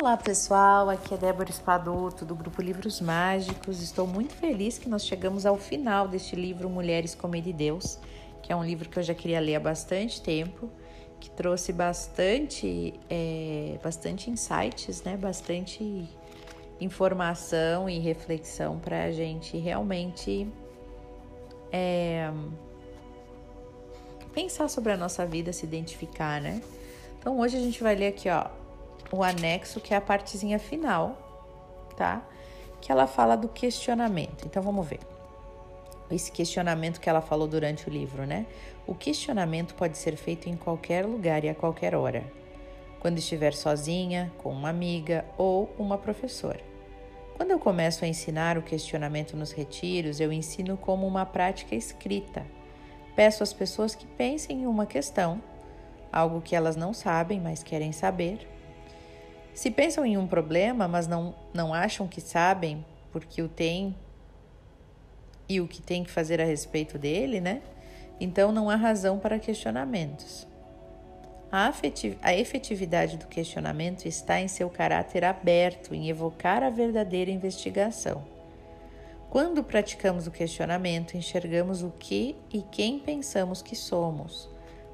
Olá pessoal, aqui é Débora Espadoto do grupo Livros Mágicos. Estou muito feliz que nós chegamos ao final deste livro Mulheres como de Deus, que é um livro que eu já queria ler há bastante tempo, que trouxe bastante, é, bastante insights, né? Bastante informação e reflexão para a gente realmente é, pensar sobre a nossa vida, se identificar, né? Então hoje a gente vai ler aqui, ó, o anexo, que é a partezinha final, tá? Que ela fala do questionamento. Então vamos ver. Esse questionamento que ela falou durante o livro, né? O questionamento pode ser feito em qualquer lugar e a qualquer hora. Quando estiver sozinha, com uma amiga ou uma professora. Quando eu começo a ensinar o questionamento nos retiros, eu ensino como uma prática escrita. Peço às pessoas que pensem em uma questão, algo que elas não sabem, mas querem saber, se pensam em um problema, mas não, não acham que sabem porque o têm e o que tem que fazer a respeito dele, né? Então não há razão para questionamentos. A, a efetividade do questionamento está em seu caráter aberto, em evocar a verdadeira investigação. Quando praticamos o questionamento, enxergamos o que e quem pensamos que somos,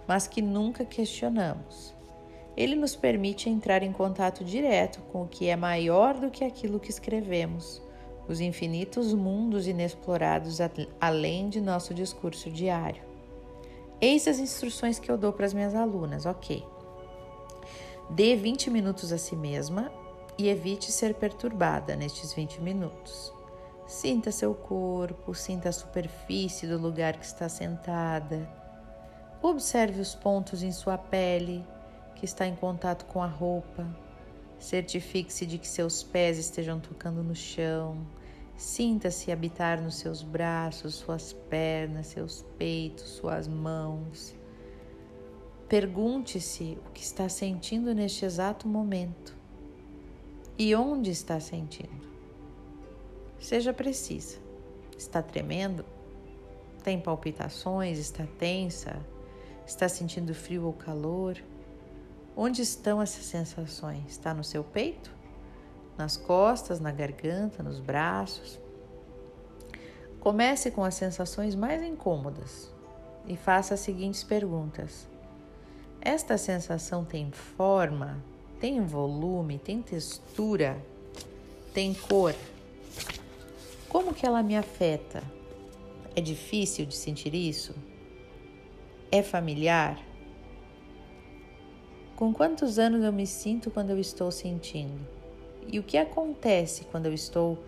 mas que nunca questionamos. Ele nos permite entrar em contato direto com o que é maior do que aquilo que escrevemos, os infinitos mundos inexplorados além de nosso discurso diário. Eis as instruções que eu dou para as minhas alunas, ok. Dê 20 minutos a si mesma e evite ser perturbada nestes 20 minutos. Sinta seu corpo, sinta a superfície do lugar que está sentada. Observe os pontos em sua pele, que está em contato com a roupa. Certifique-se de que seus pés estejam tocando no chão. Sinta-se habitar nos seus braços, suas pernas, seus peitos, suas mãos. Pergunte-se o que está sentindo neste exato momento e onde está sentindo. Seja precisa. Está tremendo? Tem palpitações? Está tensa? Está sentindo frio ou calor? Onde estão essas sensações? Está no seu peito? Nas costas, na garganta, nos braços? Comece com as sensações mais incômodas e faça as seguintes perguntas: Esta sensação tem forma? Tem volume? Tem textura? Tem cor? Como que ela me afeta? É difícil de sentir isso? É familiar? Com quantos anos eu me sinto quando eu estou sentindo? E o que acontece quando eu estou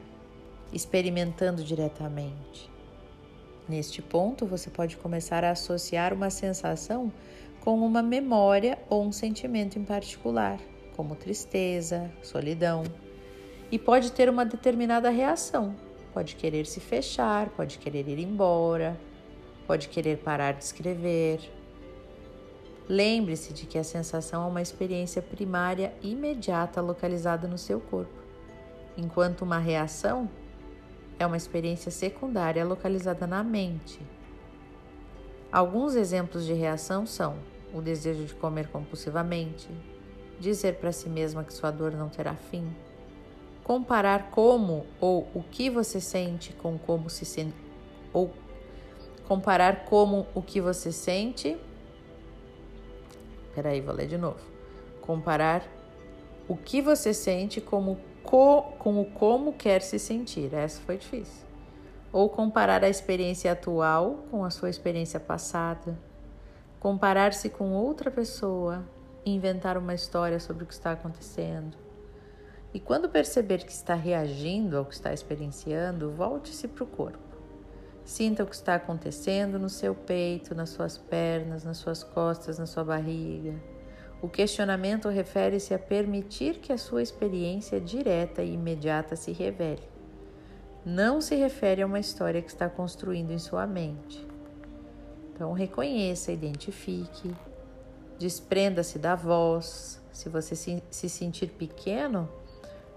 experimentando diretamente? Neste ponto, você pode começar a associar uma sensação com uma memória ou um sentimento em particular, como tristeza, solidão, e pode ter uma determinada reação. Pode querer se fechar, pode querer ir embora, pode querer parar de escrever, Lembre-se de que a sensação é uma experiência primária imediata localizada no seu corpo, enquanto uma reação é uma experiência secundária localizada na mente. Alguns exemplos de reação são o desejo de comer compulsivamente, dizer para si mesma que sua dor não terá fim, comparar como ou o que você sente com como se ou comparar como o que você sente Peraí, vou ler de novo. Comparar o que você sente como co, com o como quer se sentir. Essa foi difícil. Ou comparar a experiência atual com a sua experiência passada. Comparar-se com outra pessoa. Inventar uma história sobre o que está acontecendo. E quando perceber que está reagindo ao que está experienciando, volte-se para o corpo. Sinta o que está acontecendo no seu peito, nas suas pernas, nas suas costas, na sua barriga. O questionamento refere-se a permitir que a sua experiência direta e imediata se revele. Não se refere a uma história que está construindo em sua mente. Então, reconheça, identifique, desprenda-se da voz. Se você se, se sentir pequeno,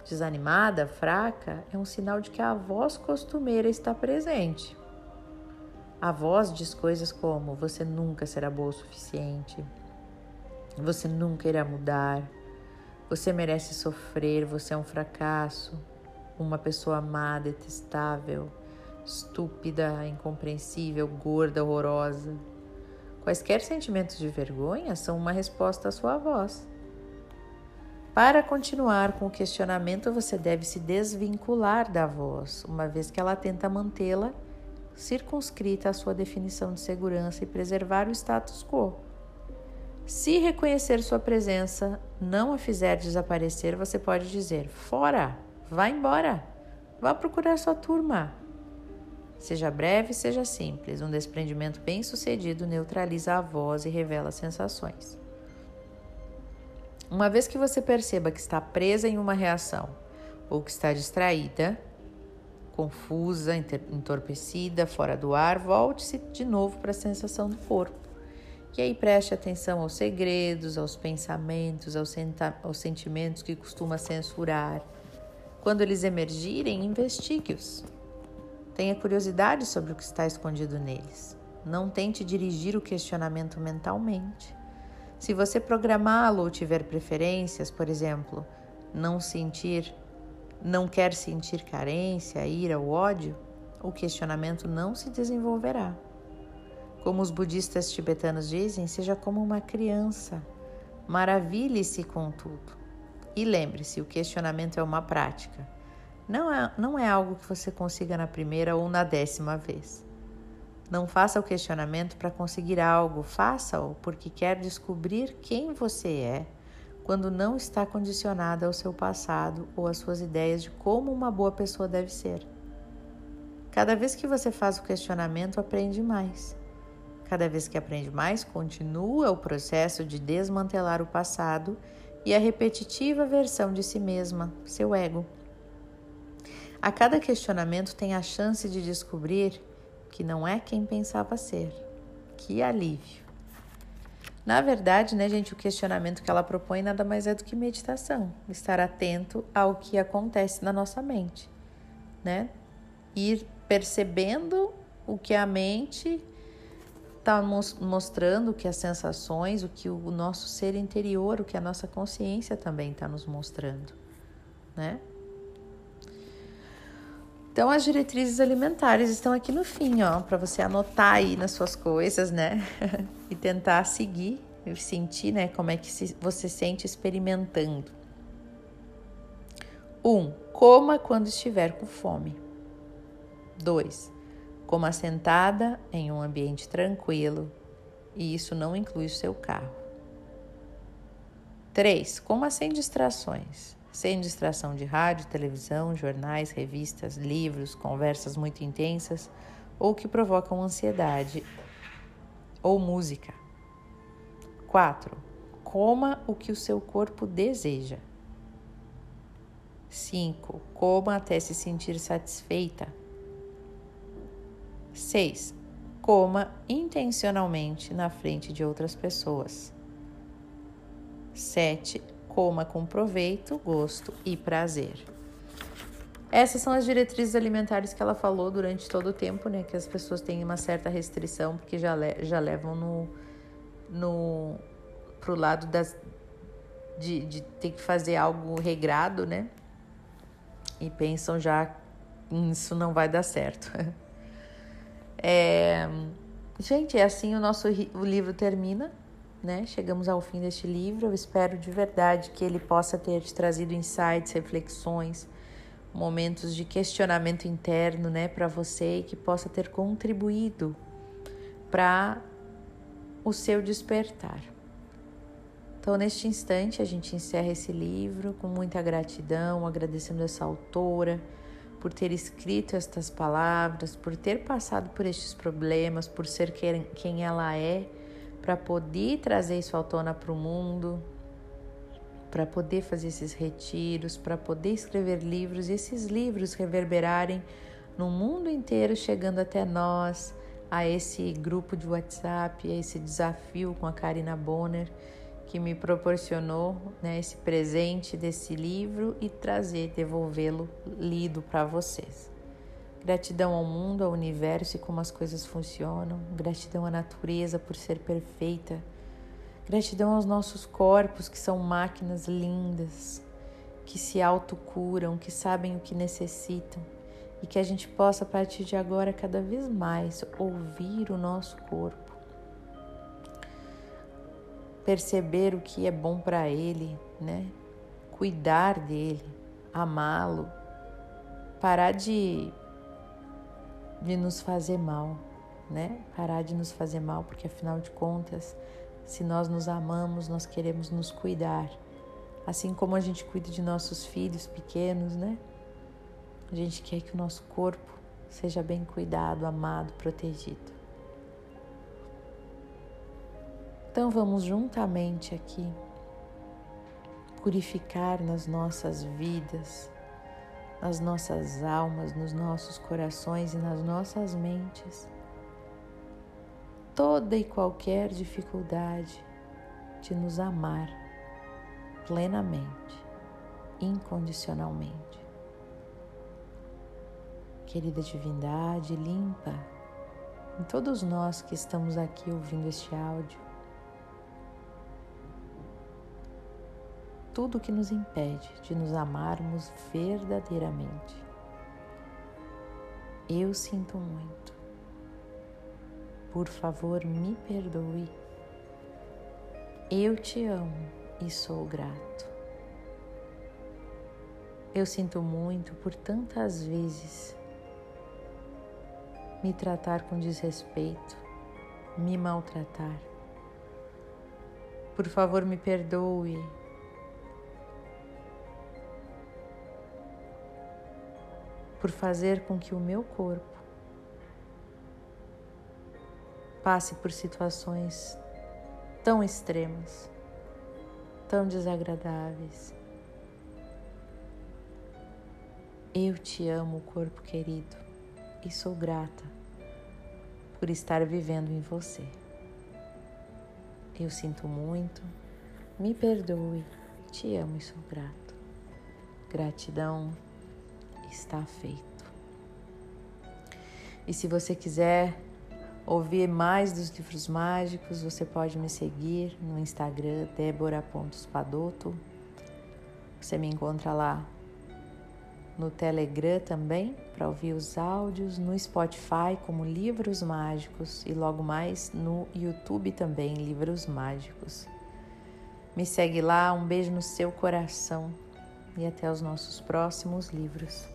desanimada, fraca, é um sinal de que a voz costumeira está presente. A voz diz coisas como: você nunca será boa o suficiente, você nunca irá mudar, Você merece sofrer, você é um fracasso, uma pessoa má, detestável, estúpida, incompreensível, gorda, horrorosa. Quaisquer sentimentos de vergonha são uma resposta à sua voz. Para continuar com o questionamento, você deve se desvincular da voz, uma vez que ela tenta mantê-la circunscrita à sua definição de segurança e preservar o status quo. Se reconhecer sua presença não a fizer desaparecer, você pode dizer: fora, vá embora, vá procurar sua turma. Seja breve, seja simples. Um desprendimento bem sucedido neutraliza a voz e revela sensações. Uma vez que você perceba que está presa em uma reação ou que está distraída, confusa, entorpecida, fora do ar, volte-se de novo para a sensação do corpo. E aí preste atenção aos segredos, aos pensamentos, aos, aos sentimentos que costuma censurar. Quando eles emergirem, investigue-os. Tenha curiosidade sobre o que está escondido neles. Não tente dirigir o questionamento mentalmente. Se você programá-lo ou tiver preferências, por exemplo, não sentir, não quer sentir carência, ira ou ódio, o questionamento não se desenvolverá. Como os budistas tibetanos dizem, seja como uma criança. Maravilhe-se com tudo. E lembre-se, o questionamento é uma prática. Não é, não é algo que você consiga na primeira ou na décima vez. Não faça o questionamento para conseguir algo, faça-o porque quer descobrir quem você é quando não está condicionada ao seu passado ou às suas ideias de como uma boa pessoa deve ser. Cada vez que você faz o questionamento, aprende mais. Cada vez que aprende mais, continua o processo de desmantelar o passado e a repetitiva versão de si mesma, seu ego. A cada questionamento tem a chance de descobrir que não é quem pensava ser. Que alívio! Na verdade, né, gente, o questionamento que ela propõe nada mais é do que meditação, estar atento ao que acontece na nossa mente, né? Ir percebendo o que a mente está mostrando, o que as sensações, o que o nosso ser interior, o que a nossa consciência também está nos mostrando, né? Então, as diretrizes alimentares estão aqui no fim, ó, para você anotar aí nas suas coisas, né? e tentar seguir e sentir, né, como é que se, você sente experimentando. 1. Um, coma quando estiver com fome. 2. Coma sentada em um ambiente tranquilo, e isso não inclui o seu carro. 3. Coma sem distrações sem distração de rádio, televisão, jornais, revistas, livros, conversas muito intensas ou que provocam ansiedade ou música. 4. Coma o que o seu corpo deseja. 5. Coma até se sentir satisfeita. 6. Coma intencionalmente na frente de outras pessoas. 7 coma com proveito, gosto e prazer. Essas são as diretrizes alimentares que ela falou durante todo o tempo, né? Que as pessoas têm uma certa restrição, porque já, le já levam no, no, pro lado das, de, de ter que fazer algo regrado, né? E pensam já isso não vai dar certo. É, gente, é assim o nosso o livro termina né? Chegamos ao fim deste livro. Eu espero de verdade que ele possa ter te trazido insights, reflexões, momentos de questionamento interno, né, para você e que possa ter contribuído para o seu despertar. Então, neste instante, a gente encerra esse livro com muita gratidão, agradecendo essa autora por ter escrito estas palavras, por ter passado por estes problemas, por ser quem ela é para poder trazer isso à tona para o mundo, para poder fazer esses retiros, para poder escrever livros e esses livros reverberarem no mundo inteiro, chegando até nós, a esse grupo de WhatsApp, a esse desafio com a Karina Bonner, que me proporcionou né, esse presente desse livro e trazer, devolvê-lo lido para vocês. Gratidão ao mundo, ao universo e como as coisas funcionam. Gratidão à natureza por ser perfeita. Gratidão aos nossos corpos, que são máquinas lindas, que se autocuram, que sabem o que necessitam e que a gente possa, a partir de agora, cada vez mais ouvir o nosso corpo, perceber o que é bom para ele, né? Cuidar dele, amá-lo, parar de, de nos fazer mal, né? Parar de nos fazer mal, porque afinal de contas se nós nos amamos, nós queremos nos cuidar. Assim como a gente cuida de nossos filhos pequenos, né? A gente quer que o nosso corpo seja bem cuidado, amado, protegido. Então vamos juntamente aqui purificar nas nossas vidas, nas nossas almas, nos nossos corações e nas nossas mentes toda e qualquer dificuldade de nos amar plenamente, incondicionalmente. Querida divindade, limpa em todos nós que estamos aqui ouvindo este áudio tudo que nos impede de nos amarmos verdadeiramente. Eu sinto muito por favor, me perdoe. Eu te amo e sou grato. Eu sinto muito por tantas vezes me tratar com desrespeito, me maltratar. Por favor, me perdoe. Por fazer com que o meu corpo passe por situações tão extremas, tão desagradáveis. Eu te amo, corpo querido, e sou grata por estar vivendo em você. Eu sinto muito, me perdoe, te amo e sou grato. Gratidão está feito. E se você quiser ouvir mais dos livros mágicos, você pode me seguir no Instagram debora.spadoto. Você me encontra lá no Telegram também para ouvir os áudios, no Spotify como Livros Mágicos e logo mais no YouTube também Livros Mágicos. Me segue lá, um beijo no seu coração e até os nossos próximos livros.